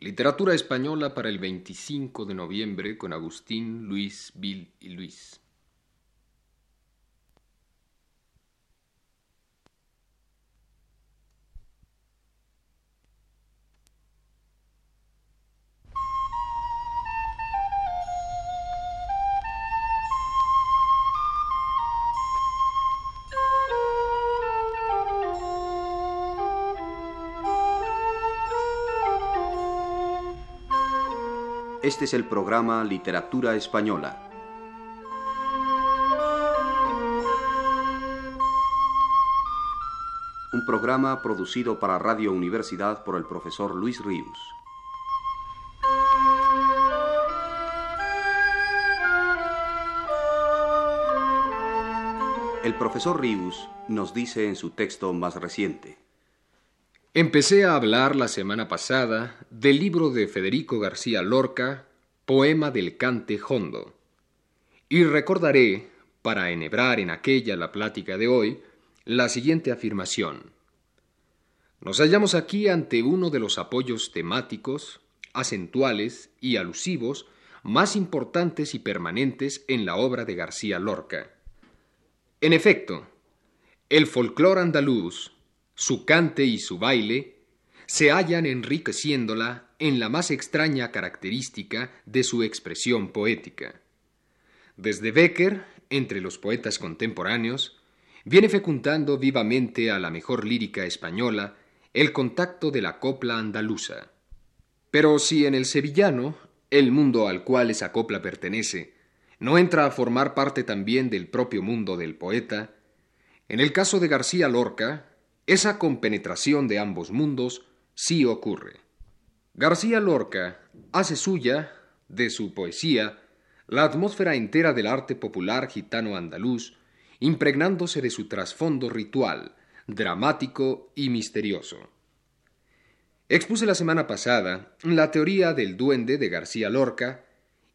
Literatura española para el 25 de noviembre con Agustín, Luis, Bill y Luis. Este es el programa Literatura Española. Un programa producido para Radio Universidad por el profesor Luis Ríos. El profesor Ríos nos dice en su texto más reciente. Empecé a hablar la semana pasada del libro de Federico García Lorca, Poema del Cante Hondo. Y recordaré, para enhebrar en aquella la plática de hoy, la siguiente afirmación. Nos hallamos aquí ante uno de los apoyos temáticos, acentuales y alusivos más importantes y permanentes en la obra de García Lorca. En efecto, el folclore andaluz, su cante y su baile se hallan enriqueciéndola en la más extraña característica de su expresión poética. Desde Becker, entre los poetas contemporáneos, viene fecundando vivamente a la mejor lírica española el contacto de la copla andaluza. Pero si en el sevillano, el mundo al cual esa copla pertenece, no entra a formar parte también del propio mundo del poeta, en el caso de García Lorca, esa compenetración de ambos mundos sí ocurre. García Lorca hace suya, de su poesía, la atmósfera entera del arte popular gitano andaluz, impregnándose de su trasfondo ritual, dramático y misterioso. Expuse la semana pasada la teoría del duende de García Lorca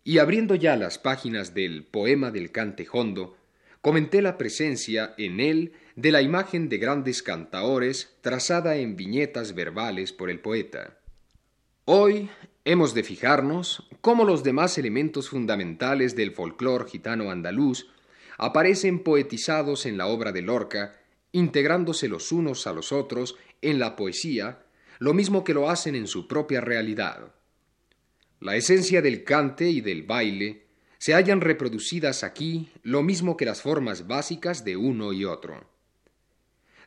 y abriendo ya las páginas del poema del cante hondo, comenté la presencia en él de la imagen de grandes cantaores trazada en viñetas verbales por el poeta. Hoy hemos de fijarnos cómo los demás elementos fundamentales del folclore gitano andaluz aparecen poetizados en la obra de Lorca, integrándose los unos a los otros en la poesía, lo mismo que lo hacen en su propia realidad. La esencia del cante y del baile se hallan reproducidas aquí lo mismo que las formas básicas de uno y otro.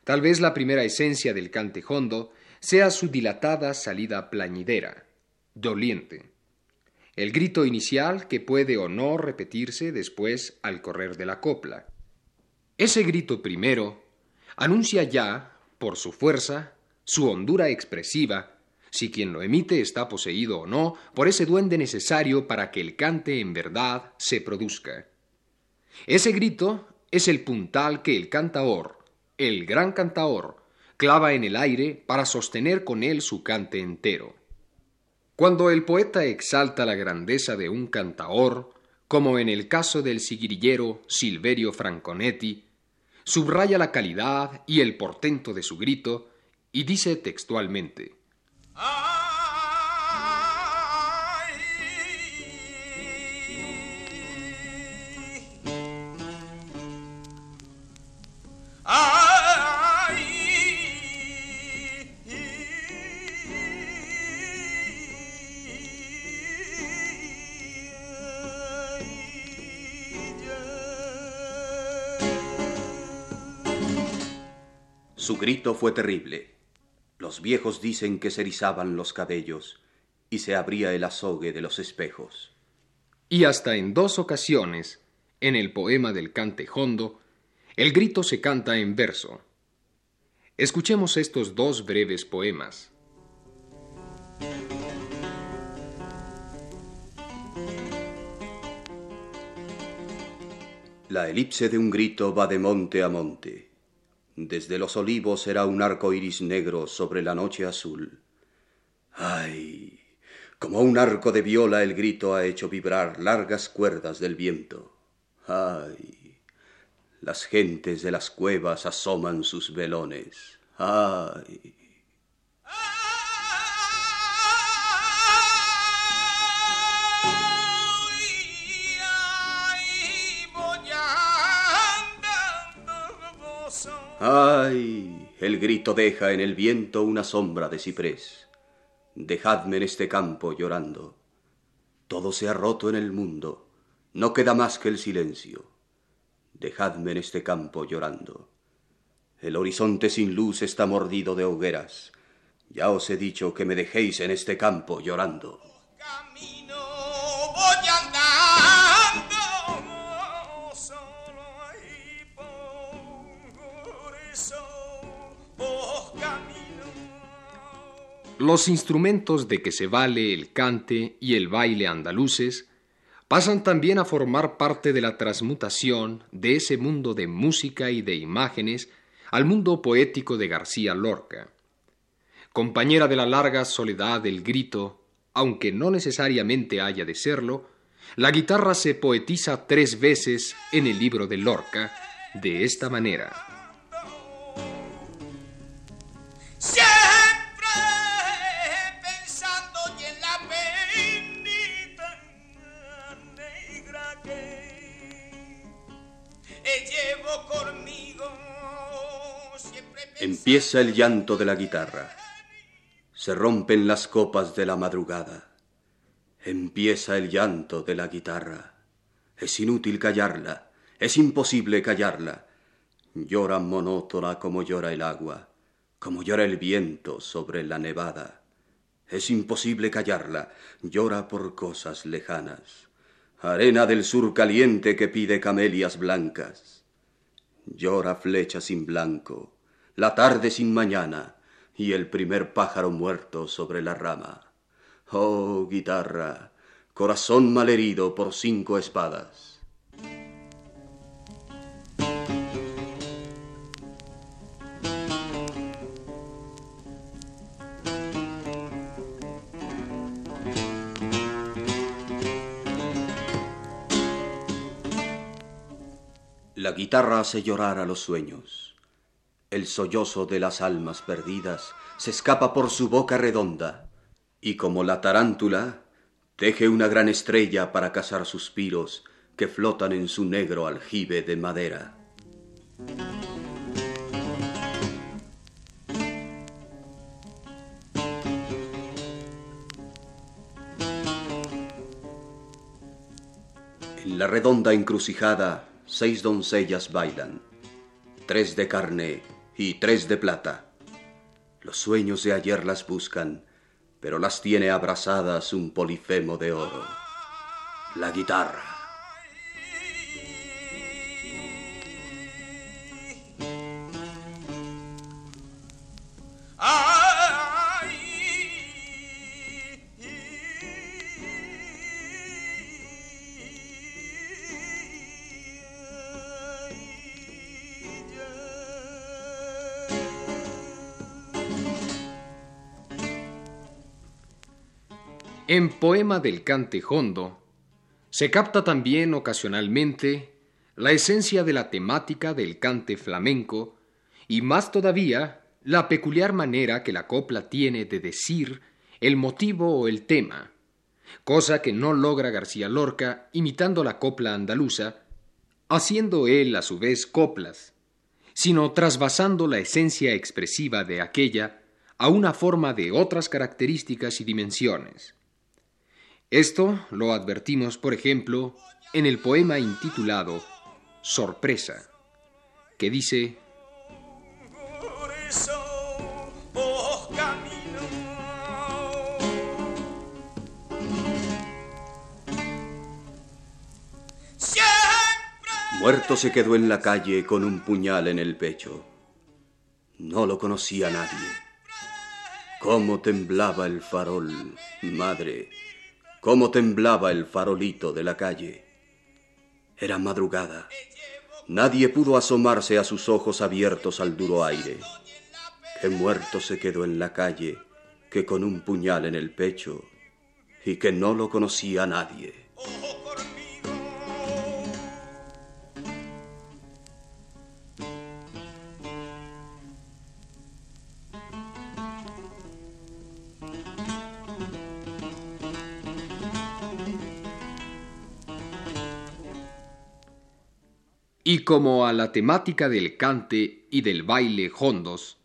Tal vez la primera esencia del cantejondo sea su dilatada salida plañidera, doliente. El grito inicial que puede o no repetirse después al correr de la copla. Ese grito primero anuncia ya, por su fuerza, su hondura expresiva, si quien lo emite está poseído o no por ese duende necesario para que el cante en verdad se produzca. Ese grito es el puntal que el cantaor, el gran cantaor clava en el aire para sostener con él su cante entero. Cuando el poeta exalta la grandeza de un cantaor, como en el caso del siguirillero Silverio Franconetti, subraya la calidad y el portento de su grito y dice textualmente Su grito fue terrible. Los viejos dicen que se erizaban los cabellos y se abría el azogue de los espejos. Y hasta en dos ocasiones, en el poema del cante hondo, el grito se canta en verso. Escuchemos estos dos breves poemas. La elipse de un grito va de monte a monte desde los olivos será un arco iris negro sobre la noche azul. ¡Ay! Como un arco de viola el grito ha hecho vibrar largas cuerdas del viento. ¡Ay! Las gentes de las cuevas asoman sus velones. ¡Ay! ¡Ay! El grito deja en el viento una sombra de ciprés. Dejadme en este campo llorando. Todo se ha roto en el mundo. No queda más que el silencio. Dejadme en este campo llorando. El horizonte sin luz está mordido de hogueras. Ya os he dicho que me dejéis en este campo llorando. Los instrumentos de que se vale el cante y el baile andaluces pasan también a formar parte de la transmutación de ese mundo de música y de imágenes al mundo poético de García Lorca. Compañera de la larga soledad del grito, aunque no necesariamente haya de serlo, la guitarra se poetiza tres veces en el libro de Lorca de esta manera. Empieza el llanto de la guitarra. Se rompen las copas de la madrugada. Empieza el llanto de la guitarra. Es inútil callarla, es imposible callarla. Llora monótona como llora el agua, como llora el viento sobre la nevada. Es imposible callarla, llora por cosas lejanas. Arena del sur caliente que pide camelias blancas. Llora flecha sin blanco, la tarde sin mañana y el primer pájaro muerto sobre la rama. Oh, guitarra, corazón malherido por cinco espadas. La guitarra hace llorar a los sueños. El sollozo de las almas perdidas se escapa por su boca redonda, y como la tarántula, teje una gran estrella para cazar suspiros que flotan en su negro aljibe de madera. En la redonda encrucijada, seis doncellas bailan, tres de carne y tres de plata. Los sueños de ayer las buscan, pero las tiene abrazadas un polifemo de oro. La guitarra. En Poema del Cante Jondo se capta también ocasionalmente la esencia de la temática del cante flamenco y más todavía la peculiar manera que la copla tiene de decir el motivo o el tema, cosa que no logra García Lorca imitando la copla andaluza, haciendo él a su vez coplas, sino trasvasando la esencia expresiva de aquella a una forma de otras características y dimensiones. Esto lo advertimos, por ejemplo, en el poema intitulado Sorpresa, que dice Muerto se quedó en la calle con un puñal en el pecho. No lo conocía nadie. Cómo temblaba el farol, madre, cómo temblaba el farolito de la calle. Era madrugada. Nadie pudo asomarse a sus ojos abiertos al duro aire. Que muerto se quedó en la calle, que con un puñal en el pecho, y que no lo conocía nadie. Y como a la temática del cante y del baile hondos,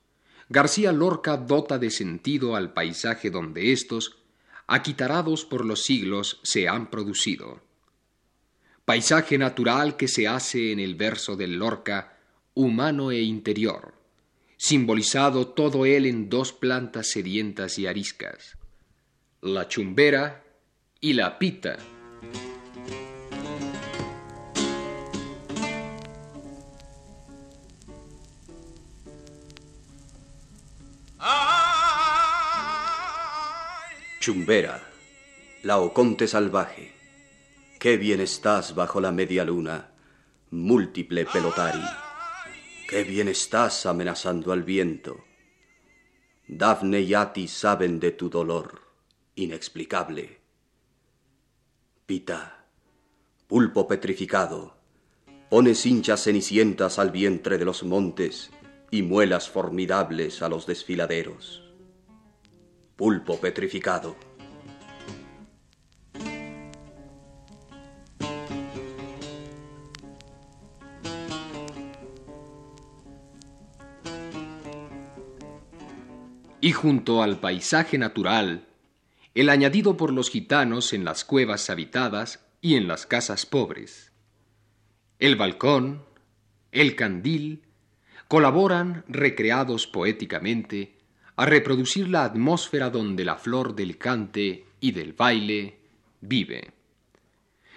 García Lorca dota de sentido al paisaje donde éstos, aquitarados por los siglos, se han producido. Paisaje natural que se hace en el verso del Lorca, humano e interior, simbolizado todo él en dos plantas sedientas y ariscas, la chumbera y la pita. Chumbera, Laoconte salvaje, qué bien estás bajo la media luna, múltiple pelotari, qué bien estás amenazando al viento. Dafne y Ati saben de tu dolor, inexplicable. Pita, pulpo petrificado, pones hinchas cenicientas al vientre de los montes y muelas formidables a los desfiladeros pulpo petrificado. Y junto al paisaje natural, el añadido por los gitanos en las cuevas habitadas y en las casas pobres. El balcón, el candil, colaboran, recreados poéticamente, a reproducir la atmósfera donde la flor del cante y del baile vive.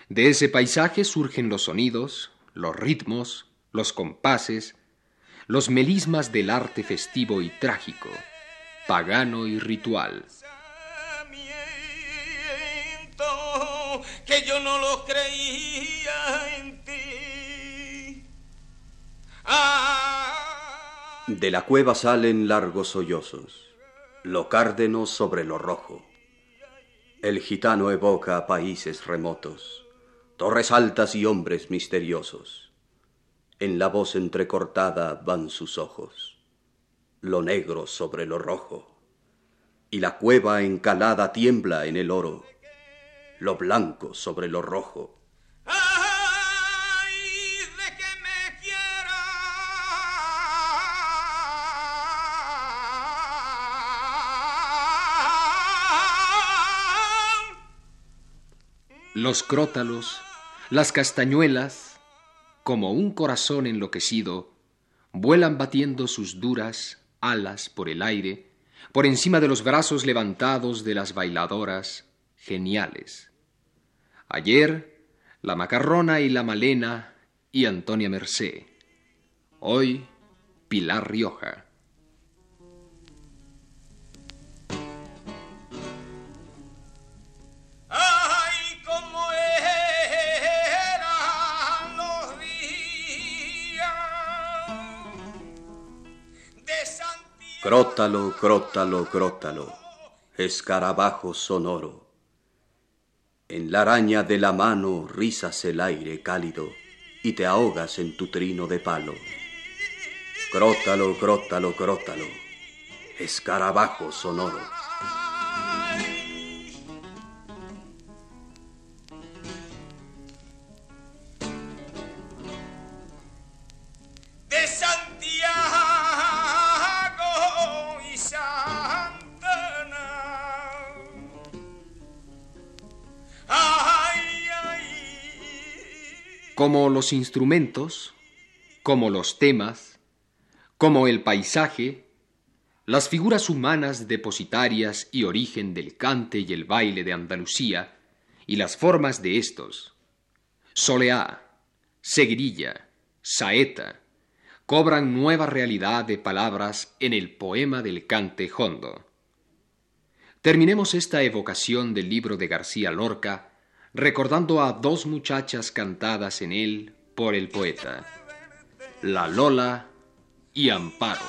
De ese paisaje surgen los sonidos, los ritmos, los compases, los melismas del arte festivo y trágico, pagano y ritual. Que yo no lo creía en ti. Ah, de la cueva salen largos sollozos, lo cárdeno sobre lo rojo. El gitano evoca países remotos, torres altas y hombres misteriosos. En la voz entrecortada van sus ojos, lo negro sobre lo rojo. Y la cueva encalada tiembla en el oro, lo blanco sobre lo rojo Los crótalos, las castañuelas, como un corazón enloquecido, vuelan batiendo sus duras alas por el aire, por encima de los brazos levantados de las bailadoras geniales. Ayer, la macarrona y la malena y Antonia Mercé. Hoy, Pilar Rioja. Crótalo, crótalo, crótalo, escarabajo sonoro. En la araña de la mano rizas el aire cálido y te ahogas en tu trino de palo. Crótalo, crótalo, crótalo, escarabajo sonoro. Como los instrumentos, como los temas, como el paisaje, las figuras humanas depositarias y origen del cante y el baile de Andalucía, y las formas de estos, soleá, seguirilla, saeta, cobran nueva realidad de palabras en el poema del cante hondo. Terminemos esta evocación del libro de García Lorca recordando a dos muchachas cantadas en él por el poeta, La Lola y Amparo.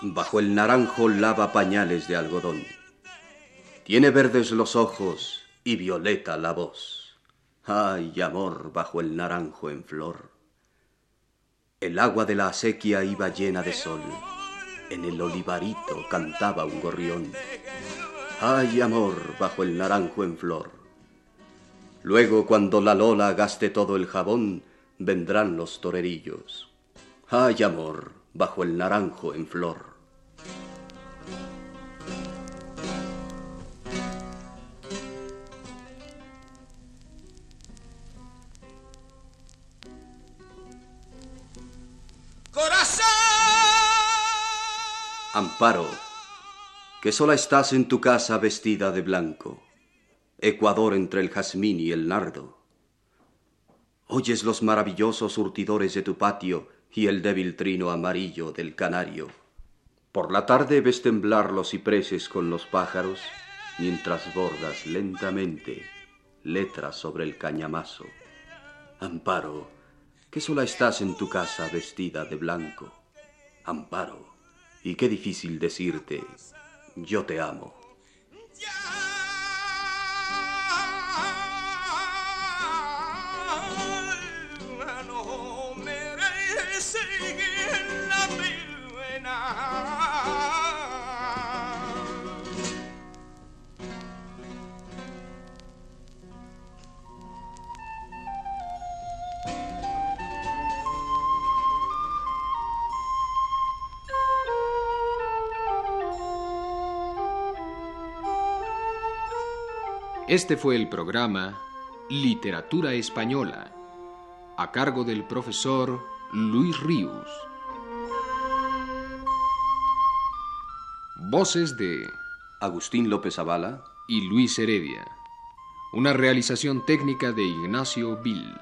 Bajo el naranjo lava pañales de algodón. Tiene verdes los ojos y violeta la voz. Ay, amor bajo el naranjo en flor. El agua de la acequia iba llena de sol. En el olivarito cantaba un gorrión. Hay amor bajo el naranjo en flor. Luego, cuando la lola gaste todo el jabón, vendrán los torerillos. Hay amor bajo el naranjo en flor. Amparo, que sola estás en tu casa vestida de blanco, Ecuador entre el jazmín y el nardo. Oyes los maravillosos surtidores de tu patio y el débil trino amarillo del canario. Por la tarde ves temblar los cipreses con los pájaros, mientras bordas lentamente letras sobre el cañamazo. Amparo, que sola estás en tu casa vestida de blanco. Amparo, y qué difícil decirte, yo te amo. Este fue el programa Literatura Española, a cargo del profesor Luis Ríos. Voces de Agustín López Avala, y Luis Heredia. Una realización técnica de Ignacio Vil.